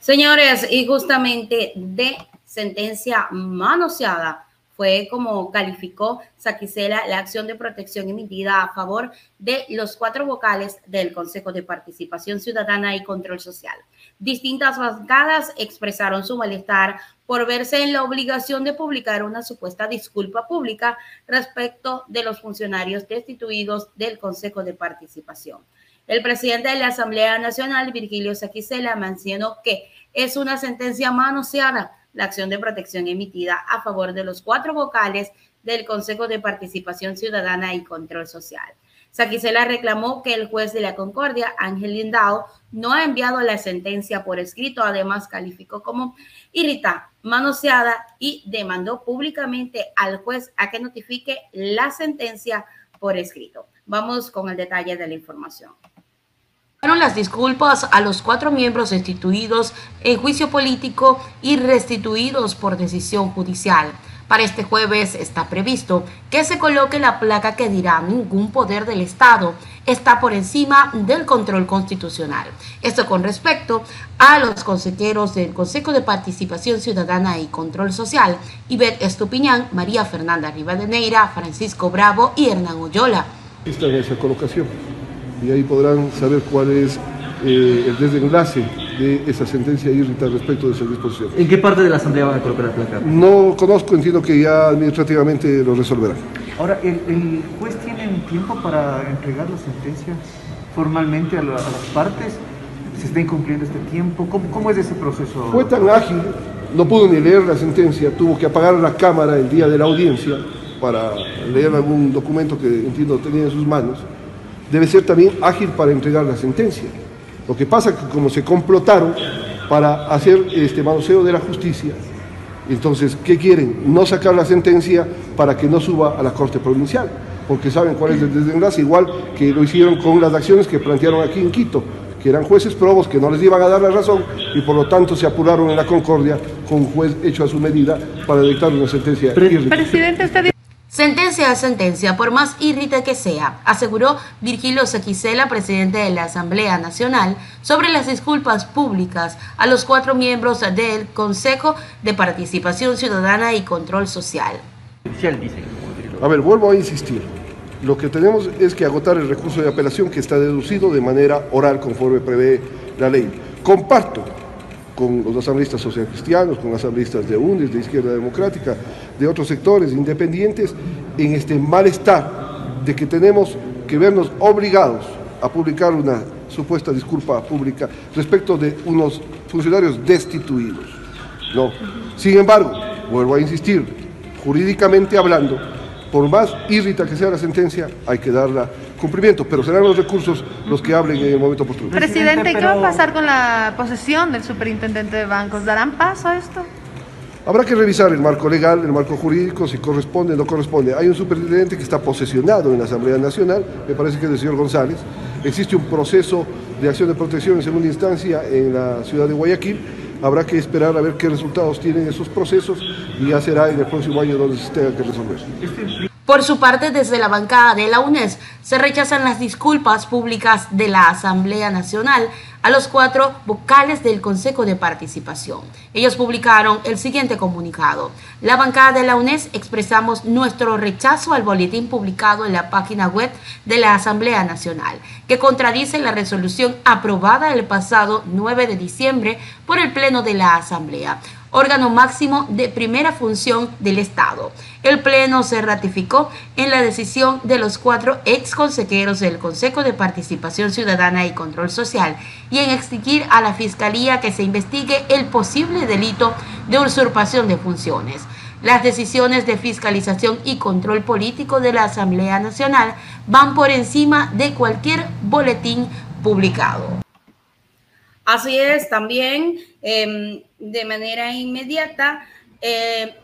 Señores, y justamente de sentencia manoseada fue como calificó Saquicela la acción de protección emitida a favor de los cuatro vocales del Consejo de Participación Ciudadana y Control Social. Distintas bancadas expresaron su malestar por verse en la obligación de publicar una supuesta disculpa pública respecto de los funcionarios destituidos del Consejo de Participación. El presidente de la Asamblea Nacional, Virgilio Saquicela, mencionó que es una sentencia manoseada la acción de protección emitida a favor de los cuatro vocales del Consejo de Participación Ciudadana y Control Social. Saquicela reclamó que el juez de la Concordia, Ángel Lindao, no ha enviado la sentencia por escrito, además calificó como irrita, manoseada y demandó públicamente al juez a que notifique la sentencia por escrito. Vamos con el detalle de la información las disculpas a los cuatro miembros destituidos en juicio político y restituidos por decisión judicial. Para este jueves está previsto que se coloque la placa que dirá ningún poder del Estado está por encima del control constitucional. Esto con respecto a los consejeros del Consejo de Participación Ciudadana y Control Social, Ivette Estupiñán, María Fernanda Rivadeneira, Francisco Bravo y Hernán Oyola. Esta es esa colocación y ahí podrán saber cuál es eh, el desenlace de esa sentencia irrita respecto de esa disposición. ¿En qué parte de la Asamblea van a colocar la placa? No conozco, entiendo que ya administrativamente lo resolverán. Ahora, ¿el, juez tiene tiempo para entregar la sentencia formalmente a, las partes? ¿Se está incumpliendo este tiempo? ¿Cómo, ¿Cómo, es ese proceso? Fue tan ágil, no pudo ni leer la sentencia, tuvo que apagar la cámara el día de la audiencia para leer algún documento que entiendo tenía en sus manos debe ser también ágil para entregar la sentencia. Lo que pasa es que como se complotaron para hacer este manoseo de la justicia, entonces, ¿qué quieren? No sacar la sentencia para que no suba a la Corte Provincial, porque saben cuál es el desenlace, igual que lo hicieron con las acciones que plantearon aquí en Quito, que eran jueces probos que no les iban a dar la razón y por lo tanto se apuraron en la concordia con un juez hecho a su medida para dictar una sentencia. Presidente, usted Sentencia a sentencia, por más irrita que sea, aseguró Virgilio Sequicela, presidente de la Asamblea Nacional, sobre las disculpas públicas a los cuatro miembros del Consejo de Participación Ciudadana y Control Social. A ver, vuelvo a insistir. Lo que tenemos es que agotar el recurso de apelación que está deducido de manera oral conforme prevé la ley. Comparto con los asambleístas socialcristianos, con asambleístas de UNES, de Izquierda Democrática, de otros sectores independientes, en este malestar de que tenemos que vernos obligados a publicar una supuesta disculpa pública respecto de unos funcionarios destituidos. No. Sin embargo, vuelvo a insistir, jurídicamente hablando, por más irrita que sea la sentencia, hay que darla cumplimiento, pero serán los recursos los que hablen en el momento oportuno. Presidente, ¿qué va a pasar con la posesión del superintendente de bancos? ¿Darán paso a esto? Habrá que revisar el marco legal, el marco jurídico, si corresponde o no corresponde. Hay un superintendente que está posesionado en la Asamblea Nacional, me parece que es el señor González. Existe un proceso de acción de protección en segunda instancia en la ciudad de Guayaquil. Habrá que esperar a ver qué resultados tienen esos procesos y ya será en el próximo año donde se tenga que resolver. Por su parte, desde la bancada de la UNES se rechazan las disculpas públicas de la Asamblea Nacional a los cuatro vocales del Consejo de Participación. Ellos publicaron el siguiente comunicado. La bancada de la UNES expresamos nuestro rechazo al boletín publicado en la página web de la Asamblea Nacional, que contradice la resolución aprobada el pasado 9 de diciembre por el Pleno de la Asamblea órgano máximo de primera función del Estado. El Pleno se ratificó en la decisión de los cuatro ex consejeros del Consejo de Participación Ciudadana y Control Social y en exigir a la Fiscalía que se investigue el posible delito de usurpación de funciones. Las decisiones de fiscalización y control político de la Asamblea Nacional van por encima de cualquier boletín publicado. Así es, también em, de manera inmediata eh,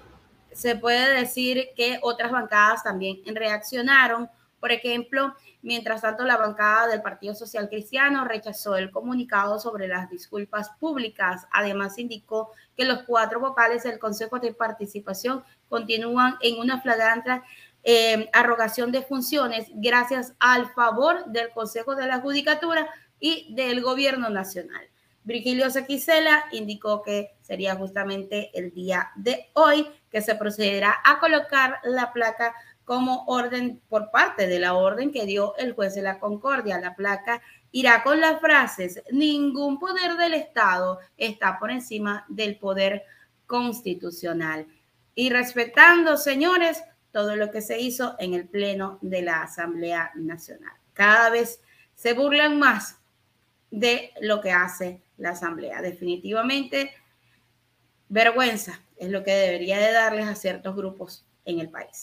se puede decir que otras bancadas también reaccionaron. Por ejemplo, mientras tanto, la bancada del Partido Social Cristiano rechazó el comunicado sobre las disculpas públicas. Además, indicó que los cuatro vocales del Consejo de Participación continúan en una flagrante em, arrogación de funciones gracias al favor del Consejo de la Judicatura y del Gobierno Nacional. Virgilio Sequicela indicó que sería justamente el día de hoy que se procederá a colocar la placa como orden por parte de la orden que dio el juez de la Concordia. La placa irá con las frases, ningún poder del Estado está por encima del poder constitucional. Y respetando, señores, todo lo que se hizo en el Pleno de la Asamblea Nacional. Cada vez se burlan más de lo que hace la Asamblea. Definitivamente, vergüenza es lo que debería de darles a ciertos grupos en el país.